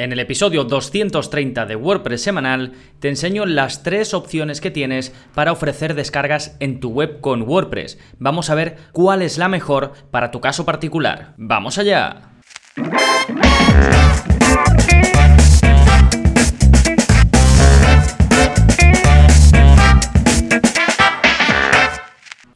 En el episodio 230 de WordPress semanal te enseño las tres opciones que tienes para ofrecer descargas en tu web con WordPress. Vamos a ver cuál es la mejor para tu caso particular. ¡Vamos allá!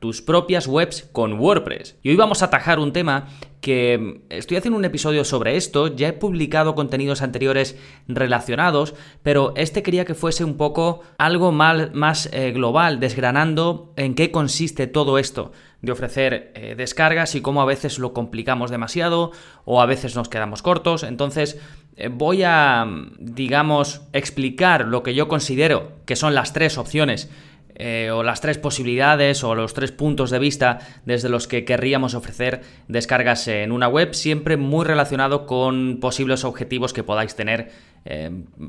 tus propias webs con WordPress. Y hoy vamos a atajar un tema que estoy haciendo un episodio sobre esto, ya he publicado contenidos anteriores relacionados, pero este quería que fuese un poco algo más eh, global, desgranando en qué consiste todo esto de ofrecer eh, descargas y cómo a veces lo complicamos demasiado o a veces nos quedamos cortos. Entonces eh, voy a, digamos, explicar lo que yo considero que son las tres opciones eh, o las tres posibilidades o los tres puntos de vista desde los que querríamos ofrecer descargas en una web, siempre muy relacionado con posibles objetivos que podáis tener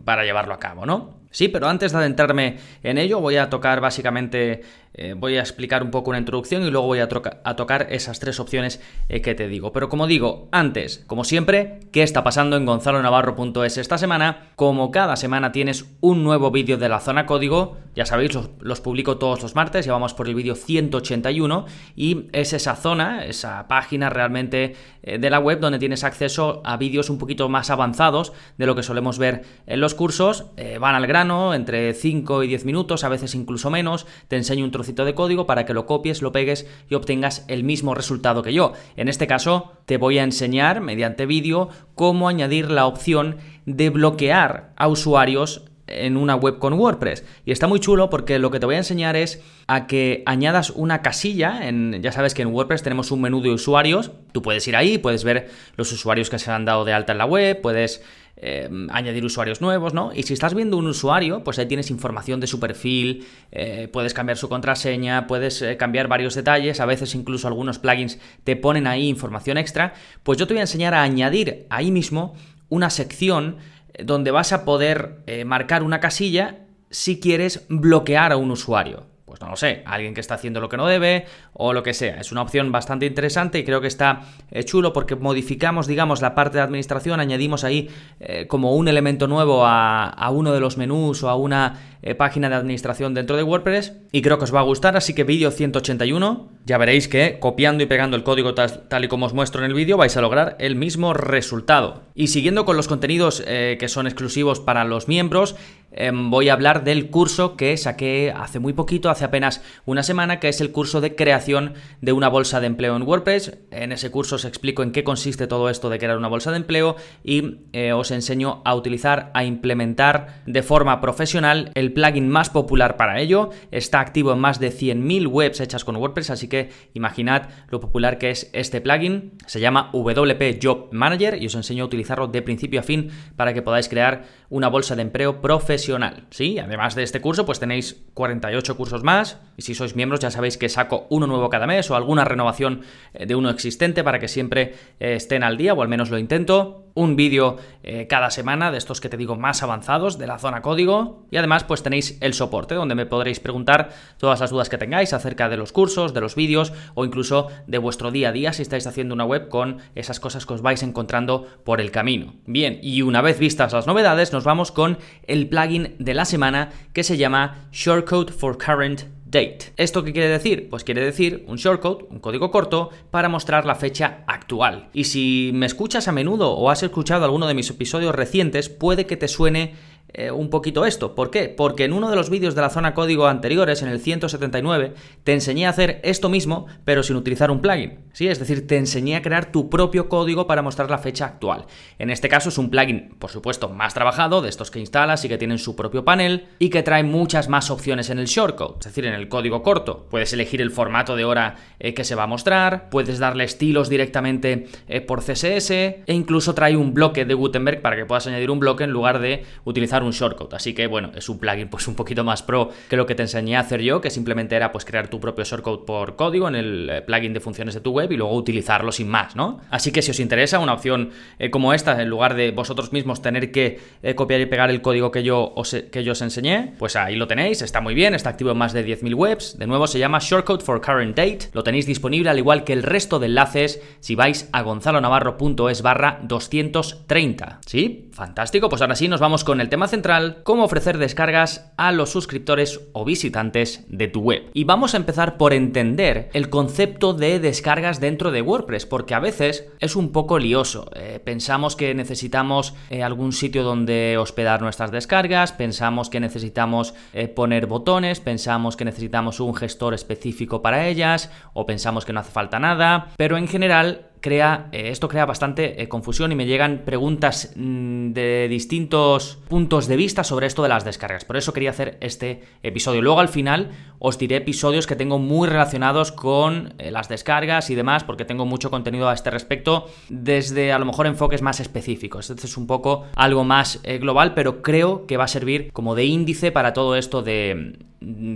para llevarlo a cabo, ¿no? Sí, pero antes de adentrarme en ello, voy a tocar básicamente, eh, voy a explicar un poco una introducción y luego voy a, tocar esas tres opciones eh, que te digo. Pero como digo, antes, como siempre, ¿qué está pasando en gonzalonavarro.es esta semana? Como cada semana tienes un nuevo vídeo de la zona código, ya sabéis, los, publico todos los martes, ya vamos por el vídeo 181 y es esa zona, esa página realmente eh, de la web donde tienes acceso a vídeos un poquito más avanzados de lo que solemos ver en los cursos, van al gran entre 5 y 10 minutos, a veces incluso menos, te enseño un trocito de código para que lo copies, lo pegues y obtengas el mismo resultado que yo. En este caso, te voy a enseñar mediante vídeo cómo añadir la opción de bloquear a usuarios en una web con WordPress. Y está muy chulo porque lo que te voy a enseñar es a que añadas una casilla. En, ya sabes que en WordPress tenemos un menú de usuarios. Tú puedes ir ahí, puedes ver los usuarios que se han dado de alta en la web, puedes Em, añadir usuarios nuevos, ¿no? Y si estás viendo un usuario, pues ahí tienes información de su perfil, eh, puedes cambiar su contraseña, puedes eh, cambiar varios detalles, a veces incluso algunos plugins te ponen ahí información extra, pues yo te voy a enseñar a añadir ahí mismo una sección eh, donde vas a poder marcar una casilla si quieres bloquear a un usuario pues no lo sé, alguien que está haciendo lo que no debe o lo que sea. Es una opción bastante interesante y creo que está eh, chulo porque modificamos, digamos, la parte de administración, añadimos ahí eh, como un elemento nuevo a, uno de los menús o a una eh, página de administración dentro de WordPress y creo que os va a gustar, así que vídeo 181, ya veréis que copiando y pegando el código tal, y como os muestro en el vídeo vais a lograr el mismo resultado. Y siguiendo con los contenidos que son exclusivos para los miembros, Em, voy a hablar del curso que saqué hace muy poquito, hace apenas una semana, que es el curso de creación de una bolsa de empleo en WordPress. En ese curso os explico en qué consiste todo esto de crear una bolsa de empleo y eh, os enseño a utilizar, a implementar de forma profesional el plugin más popular para ello. Está activo en más de 100.000 webs hechas con WordPress, así que imaginad lo popular que es este plugin. Se llama WP Job Manager y os enseño a utilizarlo de principio a fin para que podáis crear una bolsa de empleo profesional ¿sí? Además de este curso, pues tenéis 48 cursos más y si sois miembros ya sabéis que saco uno nuevo cada mes o alguna renovación eh, de uno existente para que siempre eh, estén al día o al menos lo intento un vídeo eh, cada semana de estos que te digo más avanzados de la zona código y además pues tenéis el soporte donde me podréis preguntar todas las dudas que tengáis acerca de los cursos, de los vídeos o incluso de vuestro día a día si estáis haciendo una web con esas cosas que os vais encontrando por el camino. Bien, y una vez vistas las novedades nos vamos con el plugin de la semana que se llama Shortcode for Current date. ¿Esto qué quiere decir? Pues quiere decir un shortcode, un código corto, para mostrar la fecha actual. Y si me escuchas a menudo o has escuchado alguno de mis episodios recientes, puede que te suene eh, un poquito esto. ¿Por qué? Porque en uno de los vídeos de la zona código anteriores, en el 179, te enseñé a hacer esto mismo, pero sin utilizar un plugin. ¿Sí? Es decir, te enseñé a crear tu propio código para mostrar la fecha actual. En este caso es un plugin, por supuesto, más trabajado, de estos que instalas y que tienen su propio panel y que trae muchas más opciones en el shortcode, es decir, en el código corto. Puedes elegir el formato de hora eh, que se va a mostrar, puedes darle estilos directamente eh, por CSS e incluso trae un bloque de Gutenberg para que puedas añadir un bloque en lugar de utilizar utilizar un shortcode. Así que bueno, es un plugin pues un poquito más pro que lo que te enseñé a hacer yo, que simplemente era pues crear tu propio shortcode por código en el eh, plugin de funciones de tu web y luego utilizarlo sin más, ¿no? Así que si os interesa una opción eh, como esta, en lugar de vosotros mismos tener que eh, copiar y pegar el código que yo, os, que yo os enseñé, pues ahí lo tenéis, está muy bien, está activo en más de 10.000 webs. De nuevo se llama Shortcode for Current Date, lo tenéis disponible al igual que el resto de enlaces si vais a gonzalonavarro.es barra 230. ¿Sí? Fantástico, pues ahora sí nos vamos con el tema central, cómo ofrecer descargas a los suscriptores o visitantes de tu web. Y vamos a empezar por entender el concepto de descargas dentro de WordPress, porque a veces es un poco lioso. Eh, pensamos que necesitamos eh, algún sitio donde hospedar nuestras descargas, pensamos que necesitamos eh, poner botones, pensamos que necesitamos un gestor específico para ellas, o pensamos que no hace falta nada, pero en general crea, eh, esto crea bastante eh, confusión y me llegan preguntas mm, de distintos puntos de vista sobre esto de las descargas. Por eso quería hacer este episodio. Luego al final os diré episodios que tengo muy relacionados con eh, las descargas y demás, porque tengo mucho contenido a este respecto, desde a lo mejor enfoques más específicos. Este es un poco algo más global, pero creo que va a servir como de índice para todo esto de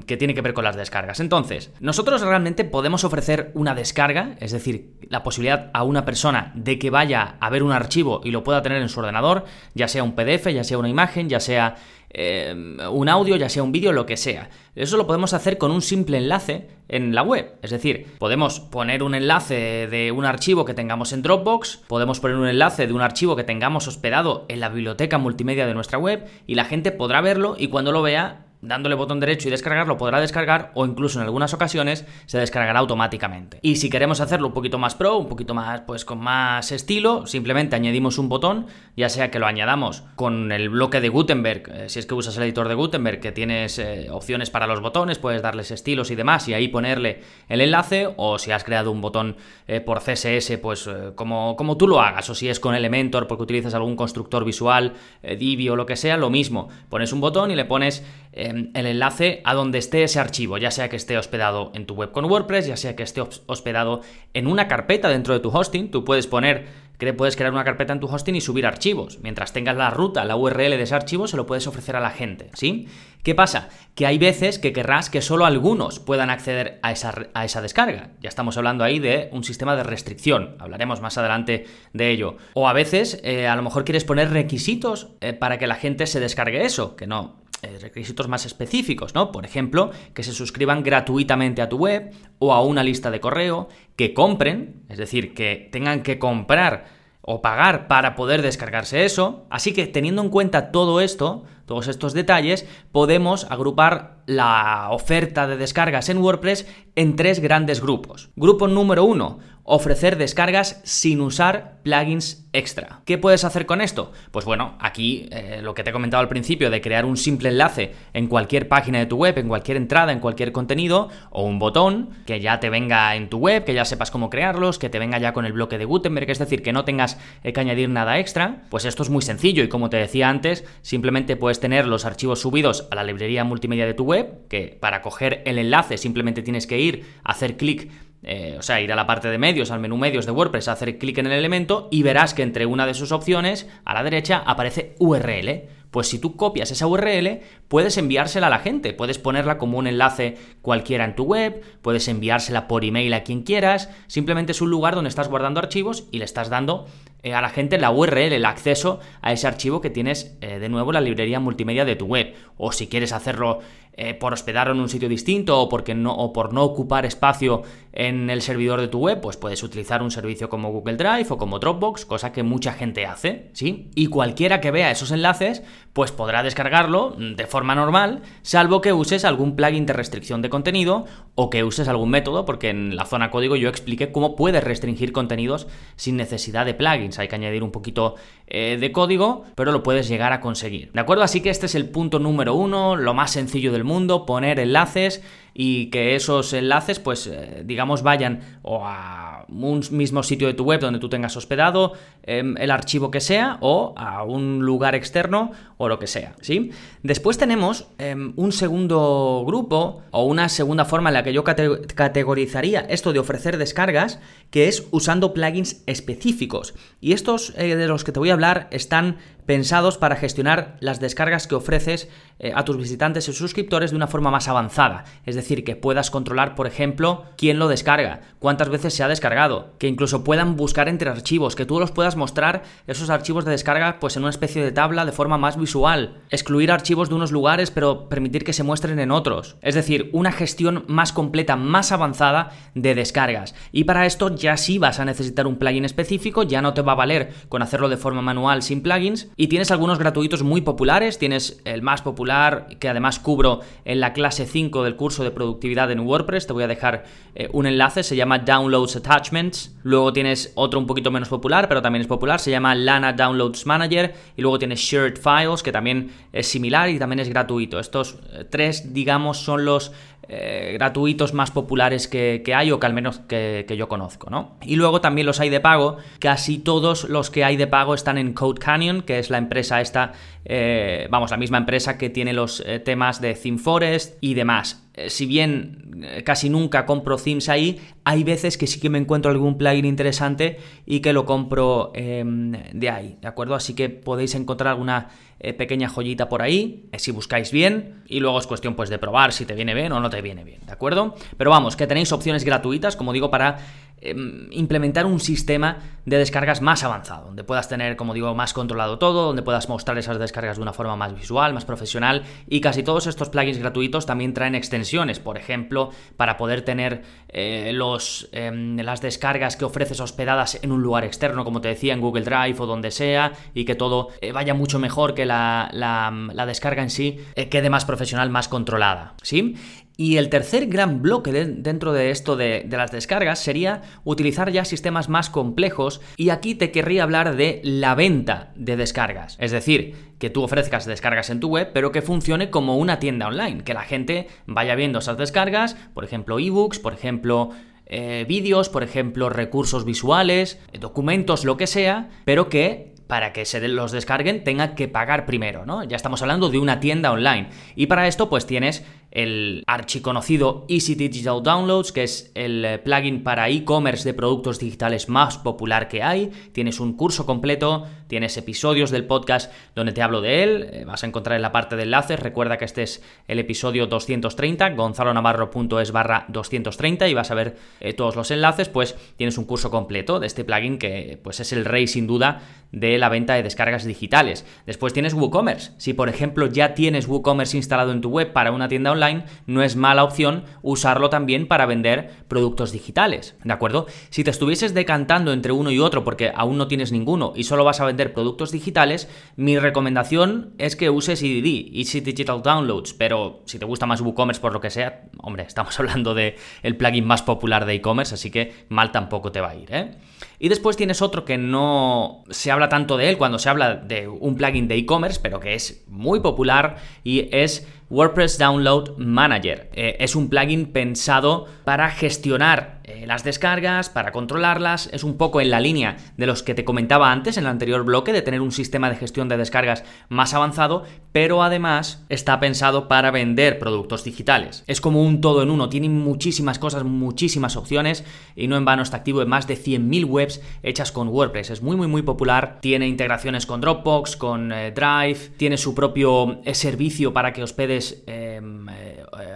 que tiene que ver con las descargas. Entonces, nosotros realmente podemos ofrecer una descarga, es decir, la posibilidad a una persona de que vaya a ver un archivo y lo pueda tener en su ordenador, ya sea un PDF, ya sea una imagen, ya sea eh, un audio, ya sea un vídeo, lo que sea. Eso lo podemos hacer con un simple enlace en la web. Es decir, podemos poner un enlace de un archivo que tengamos en Dropbox, podemos poner un enlace de un archivo que tengamos hospedado en la biblioteca multimedia de nuestra web y la gente podrá verlo y cuando lo vea dándole botón derecho y descargarlo podrá descargar o incluso en algunas ocasiones se descargará automáticamente. Y si queremos hacerlo un poquito más pro, un poquito más pues con más estilo, simplemente añadimos un botón, ya sea que lo añadamos con el bloque de Gutenberg, eh, si es que usas el editor de Gutenberg que tienes eh, opciones para los botones, puedes darles estilos y demás y ahí ponerle el enlace o si has creado un botón eh, por CSS pues como, como tú lo hagas o si es con Elementor porque utilizas algún constructor visual, Divi o lo que sea, lo mismo, pones un botón y le pones Em, el enlace a donde esté ese archivo, ya sea que esté hospedado en tu web con WordPress, ya sea que esté hospedado en una carpeta dentro de tu hosting, tú puedes poner puedes crear una carpeta en tu hosting y subir archivos. Mientras tengas la ruta, la URL de ese archivo, se lo puedes ofrecer a la gente, ¿sí? ¿Qué pasa? Que hay veces que querrás que solo algunos puedan acceder a esa, a esa descarga. Ya estamos hablando ahí de un sistema de restricción. Hablaremos más adelante de ello. O a veces, eh, a lo mejor quieres poner requisitos eh, para que la gente se descargue eso, que no, requisitos más específicos, ¿no? Por ejemplo, que se suscriban gratuitamente a tu web o a una lista de correo, que compren, es decir, que tengan que comprar o pagar para poder descargarse eso. Así que teniendo en cuenta todo esto, todos estos detalles, podemos agrupar la oferta de descargas en WordPress en tres grandes grupos. Grupo número uno, ofrecer descargas sin usar plugins extra. ¿Qué puedes hacer con esto? Pues bueno, aquí eh, lo que te he comentado al principio de crear un simple enlace en cualquier página de tu web, en cualquier entrada, en cualquier contenido, o un botón que ya te venga en tu web, que ya sepas cómo crearlos, que te venga ya con el bloque de Gutenberg, es decir, que no tengas eh, que añadir nada extra, pues esto es muy sencillo y como te decía antes, simplemente puedes tener los archivos subidos a la librería multimedia de tu web, que para coger el enlace simplemente tienes que ir, hacer clic eh, o sea, ir a la parte de medios, al menú medios de WordPress, hacer clic en el elemento y verás que entre una de sus opciones, a la derecha, aparece URL. Pues si tú copias esa URL, puedes enviársela a la gente, puedes ponerla como un enlace cualquiera en tu web, puedes enviársela por email a quien quieras, simplemente es un lugar donde estás guardando archivos y le estás dando eh, a la gente la URL, el acceso a ese archivo que tienes eh, de nuevo en la librería multimedia de tu web. O si quieres hacerlo eh, por hospedarlo en un sitio distinto o, porque no, o por no ocupar espacio en el servidor de tu web, pues puedes utilizar un servicio como Google Drive o como Dropbox, cosa que mucha gente hace, ¿sí? Y cualquiera que vea esos enlaces, pues podrá descargarlo de forma normal, salvo que uses algún plugin de restricción de contenido o que uses algún método, porque en la zona código yo expliqué cómo puedes restringir contenidos sin necesidad de plugins. Hay que añadir un poquito eh, de código, pero lo puedes llegar a conseguir. ¿De acuerdo? Así que este es el punto número uno, lo más sencillo del mundo, poner enlaces y que esos enlaces, pues, eh, digamos, vayan o a un mismo sitio de tu web donde tú tengas hospedado em, el archivo que sea o a un lugar externo o lo que sea, ¿sí? Después tenemos em, un segundo grupo o una segunda forma en la que yo categorizaría esto de ofrecer descargas, que es usando plugins específicos. Y estos eh, de los que te voy a hablar están pensados para gestionar las descargas que ofreces eh, a tus visitantes y suscriptores de una forma más avanzada. Es decir, que puedas controlar, por ejemplo, quién lo descarga, cuántas veces se ha descargado, que incluso puedan buscar entre archivos, que tú los puedas mostrar esos archivos de descarga pues en una especie de tabla de forma más visual, excluir archivos de unos lugares pero permitir que se muestren en otros. Es decir, una gestión más completa, más avanzada de descargas. Y para esto ya sí vas a necesitar un plugin específico, ya no te va a valer con hacerlo de forma manual sin plugins y tienes algunos gratuitos muy populares, tienes el más popular que además cubro en la clase 5 del curso de productividad en WordPress. Te voy a dejar eh, un enlace, se llama Downloads Attachments. Luego tienes otro un poquito menos popular, pero también es popular, se llama Lana Downloads Manager. Y luego tienes Shared Files, que también es similar y también es gratuito. Estos eh, tres, digamos, son los eh, gratuitos más populares que, hay o que al menos que, yo conozco, ¿no? Y luego también los hay de pago, casi todos los que hay de pago están en Code Canyon, que es la empresa esta, eh, vamos, la misma empresa que tiene los eh, temas de ThemeForest y demás. Si bien casi nunca compro themes ahí, hay veces que sí que me encuentro algún plugin interesante y que lo compro em, de ahí, ¿de acuerdo? Así que podéis encontrar alguna eh, pequeña joyita por ahí, eh, si buscáis bien, y luego es cuestión pues de probar si te viene bien o no te viene bien, ¿de acuerdo? Pero vamos, que tenéis opciones gratuitas, como digo, para Em, implementar un sistema de descargas más avanzado, donde puedas tener, como digo, más controlado todo, donde puedas mostrar esas descargas de una forma más visual, más profesional y casi todos estos plugins gratuitos también traen extensiones, por ejemplo, para poder tener eh, los, em, las descargas que ofreces hospedadas en un lugar externo, como te decía, en Google Drive o donde sea, y que todo eh, vaya mucho mejor que la, la, descarga en sí eh, quede más profesional, más controlada, ¿sí? Y el tercer gran bloque dentro de esto de, las descargas sería utilizar ya sistemas más complejos y aquí te querría hablar de la venta de descargas. Es decir, que tú ofrezcas descargas en tu web, pero que funcione como una tienda online, que la gente vaya viendo esas descargas, por ejemplo ebooks, por ejemplo eh, vídeos, por ejemplo recursos visuales, documentos, lo que sea, pero que para que se los descarguen tenga que pagar primero, ¿no? Ya estamos hablando de una tienda online. Y para esto pues tienes el archiconocido Easy Digital Downloads, que es el eh, plugin para e-commerce de productos digitales más popular que hay. Tienes un curso completo, tienes episodios del podcast donde te hablo de él, eh, vas a encontrar en la parte de enlaces, recuerda que este es el episodio 230, gonzalonavarro.es barra 230 y vas a ver eh, todos los enlaces, pues tienes un curso completo de este plugin que pues es el rey sin duda de la venta de descargas digitales. Después tienes WooCommerce. Si por ejemplo ya tienes WooCommerce instalado en tu web para una tienda online, no es mala opción usarlo también para vender productos digitales, ¿de acuerdo? Si te estuvieses decantando entre uno y otro porque aún no tienes ninguno y solo vas a vender productos digitales, mi recomendación es que uses EDD, Easy Digital Downloads, pero si te gusta más WooCommerce por lo que sea, hombre, estamos hablando de el plugin más popular de e-commerce, así que mal tampoco te va a ir, ¿eh? Y después tienes otro que no se habla tanto de él cuando se habla de un plugin de e-commerce, pero que es muy popular y es WordPress Download Manager. Eh, es un plugin pensado para gestionar eh, las descargas, para controlarlas, es un poco en la línea de los que te comentaba antes en el anterior bloque, de tener un sistema de gestión de descargas más avanzado, pero además está pensado para vender productos digitales. Es como un todo en uno, tiene muchísimas cosas, muchísimas opciones y no en vano está activo en más de 100.000 webs hechas con WordPress. Es muy muy muy popular, tiene integraciones con Dropbox, con eh, Drive, tiene su propio eh, servicio para que hospedes em,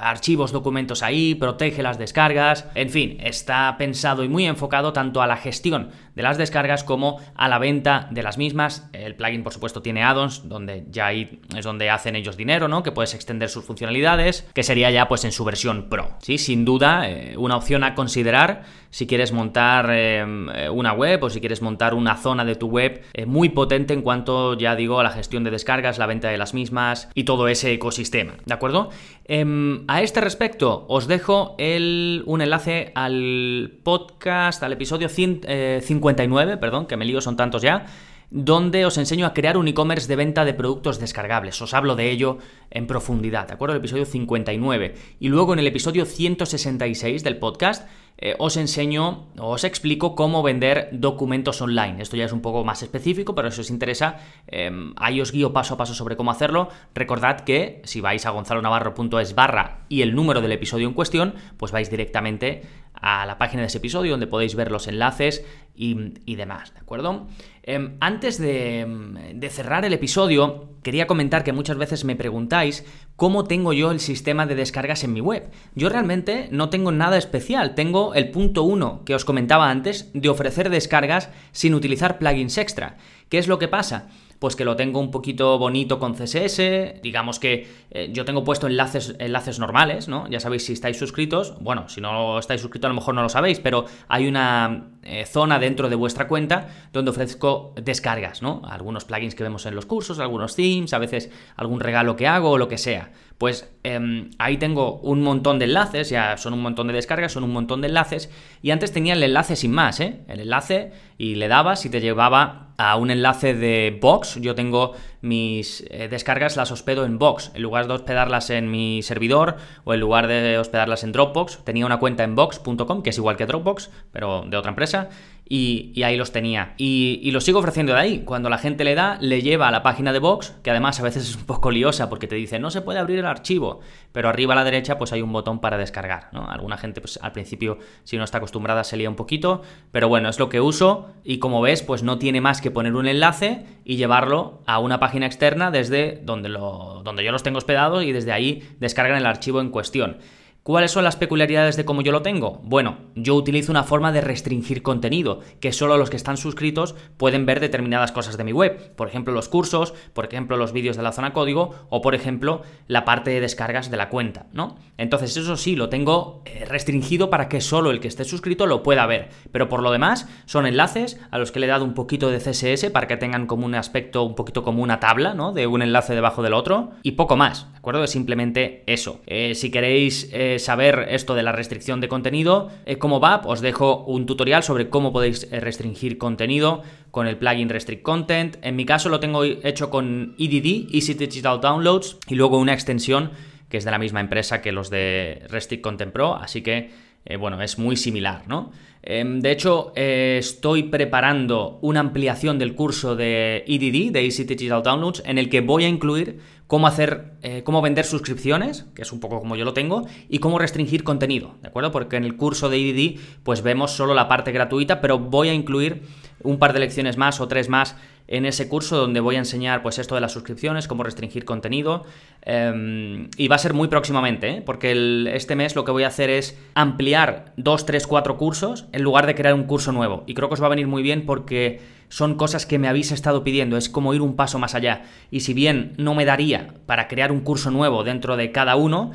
archivos, documentos ahí, protege las descargas, en fin, es está pensado y muy enfocado tanto a la gestión de las descargas como a la venta de las mismas. El plugin, por supuesto, tiene add-ons, donde ya ahí es donde hacen ellos dinero, ¿no? Que puedes extender sus funcionalidades, que sería ya pues en su versión Pro. Sí, sin duda, eh, una opción a considerar si quieres montar eh, una web o si quieres montar una zona de tu web eh, muy potente en cuanto, ya digo, a la gestión de descargas, la venta de las mismas y todo ese ecosistema, ¿de acuerdo? Em, a este respecto, os dejo un enlace al podcast, al episodio 50 perdón, que me lío, son tantos ya, donde os enseño a crear un e-commerce de venta de productos descargables. Os hablo de ello en profundidad, ¿de acuerdo? El episodio 59. Y luego en el episodio 166 del podcast eh, os enseño, os explico cómo vender documentos online. Esto ya es un poco más específico, pero si os interesa, em, ahí os guío paso a paso sobre cómo hacerlo. Recordad que si vais a gonzalonavarro.es barra y el número del episodio en cuestión, pues vais directamente a la página de ese episodio donde podéis ver los enlaces y, demás, ¿de acuerdo? Em, antes em, de, cerrar el episodio, quería comentar que muchas veces me preguntáis cómo tengo yo el sistema de descargas en mi web. Yo realmente no tengo nada especial, tengo el punto 1 que os comentaba antes de ofrecer descargas sin utilizar plugins extra. ¿Qué es lo que pasa? pues que lo tengo un poquito bonito con CSS, digamos que eh, yo tengo puesto enlaces, enlaces normales, ¿no? Ya sabéis si estáis suscritos, bueno, si no estáis suscritos a lo mejor no lo sabéis, pero hay una eh, zona dentro de vuestra cuenta donde ofrezco descargas, ¿no? Algunos plugins que vemos en los cursos, algunos themes, a veces algún regalo que hago o lo que sea. Pues em, ahí tengo un montón de enlaces, ya son un montón de descargas, son un montón de enlaces, y antes tenía el enlace sin más, ¿eh? El enlace y le dabas y te llevaba a un enlace de Box. Yo tengo mis eh, descargas, las hospedo en Box. En lugar de hospedarlas en mi servidor o en lugar de hospedarlas en Dropbox, tenía una cuenta en box.com, que es igual que Dropbox, pero de otra empresa y, ahí los tenía. Y, los sigo ofreciendo de ahí. Cuando la gente le da, le lleva a la página de Vox, que además a veces es un poco liosa porque te dice no se puede abrir el archivo, pero arriba a la derecha pues hay un botón para descargar. ¿no? Alguna gente pues al principio si no está acostumbrada se lía un poquito, pero bueno, es lo que uso y como ves pues no tiene más que poner un enlace y llevarlo a una página externa desde donde, lo, donde yo los tengo hospedados y desde ahí descargan el archivo en cuestión. ¿Cuáles son las peculiaridades de cómo yo lo tengo? Bueno, yo utilizo una forma de restringir contenido, que solo los que están suscritos pueden ver determinadas cosas de mi web. Por ejemplo, los cursos, por ejemplo, los vídeos de la zona código o, por ejemplo, la parte de descargas de la cuenta, ¿no? Entonces, eso sí, lo tengo eh, restringido para que solo el que esté suscrito lo pueda ver. Pero por lo demás, son enlaces a los que le he dado un poquito de CSS para que tengan como un aspecto un poquito como una tabla, ¿no? De un enlace debajo del otro y poco más, ¿de acuerdo? Es simplemente eso. Eh, si queréis... Eh, saber esto de la restricción de contenido, eh, cómo va, os dejo un tutorial sobre cómo podéis eh, restringir contenido con el plugin Restrict Content. En mi caso lo tengo hecho con EDD, Easy Digital Downloads, y luego una extensión que es de la misma empresa que los de Restrict Content Pro, así que eh, bueno, es muy similar, ¿no? Em, de hecho, estoy preparando una ampliación del curso de EDD, de Easy Digital Downloads, en el que voy a incluir cómo hacer, eh, cómo vender suscripciones, que es un poco como yo lo tengo, y cómo restringir contenido, ¿de acuerdo? Porque en el curso de EDD, pues vemos solo la parte gratuita, pero voy a incluir un par de lecciones más o tres más en ese curso donde voy a enseñar pues esto de las suscripciones, cómo restringir contenido em, y va a ser muy próximamente, ¿eh? porque este mes lo que voy a hacer es ampliar dos, tres, cuatro cursos en lugar de crear un curso nuevo. Y creo que os va a venir muy bien porque son cosas que me habéis estado pidiendo, es como ir un paso más allá. Y si bien no me daría para crear un curso nuevo dentro de cada uno,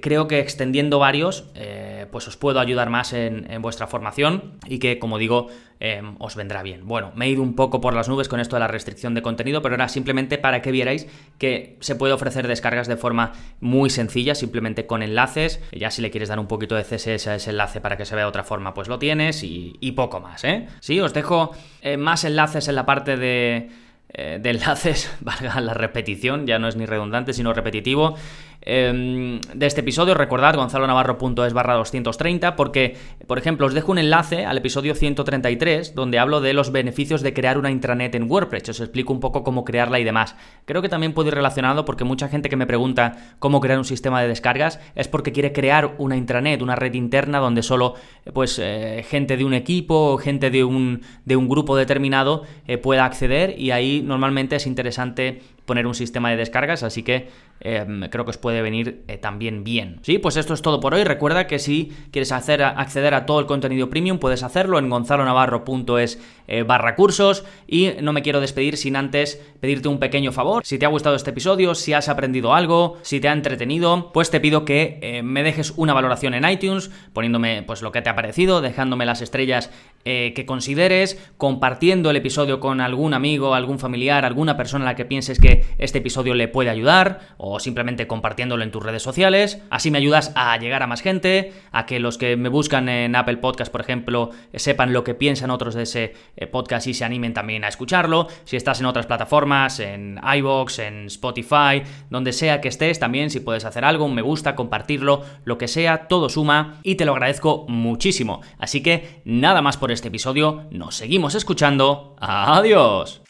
creo que extendiendo varios, eh, pues os puedo ayudar más en, vuestra formación y que, como digo, em, os vendrá bien. Bueno, me he ido un poco por las nubes con esto de la restricción de contenido, pero era simplemente para que vierais que se puede ofrecer descargas de forma muy sencilla, simplemente con enlaces. Ya si le quieres dar un poquito de CSS a ese enlace para que se vea de otra forma, pues lo tienes y, poco más, ¿eh? Sí, os dejo eh, más enlaces en la parte de de enlaces, valga la repetición, ya no es ni redundante, sino repetitivo, Em, de este episodio. Recordad gonzalonavarro.es barra 230 porque, por ejemplo, os dejo un enlace al episodio 133 donde hablo de los beneficios de crear una intranet en WordPress. Os explico un poco cómo crearla y demás. Creo que también puede ir relacionado porque mucha gente que me pregunta cómo crear un sistema de descargas es porque quiere crear una intranet, una red interna donde solo pues eh, gente de un equipo o gente de un, de un grupo determinado eh, pueda acceder y ahí normalmente es interesante poner un sistema de descargas, así que em, creo que os puede venir eh, también bien. Sí, pues esto es todo por hoy. Recuerda que si quieres acceder a todo el contenido premium, puedes hacerlo en gonzalonavarro.es eh, barra cursos. Y no me quiero despedir sin antes pedirte un pequeño favor. Si te ha gustado este episodio, si has aprendido algo, si te ha entretenido, pues te pido que eh, me dejes una valoración en iTunes, poniéndome pues lo que te ha parecido, dejándome las estrellas que consideres, compartiendo el episodio con algún amigo, algún familiar, alguna persona a la que pienses que este episodio le puede ayudar o simplemente compartiéndolo en tus redes sociales. Así me ayudas a llegar a más gente, a que los que me buscan en Apple Podcast, por ejemplo, sepan lo que piensan otros de ese eh, podcast y se animen también a escucharlo. Si estás en otras plataformas, en iBox, en Spotify, donde sea que estés, también si puedes hacer algo, me gusta, compartirlo, lo que sea, todo suma y te lo agradezco muchísimo. Así que nada más por este episodio. Nos seguimos escuchando. Adiós.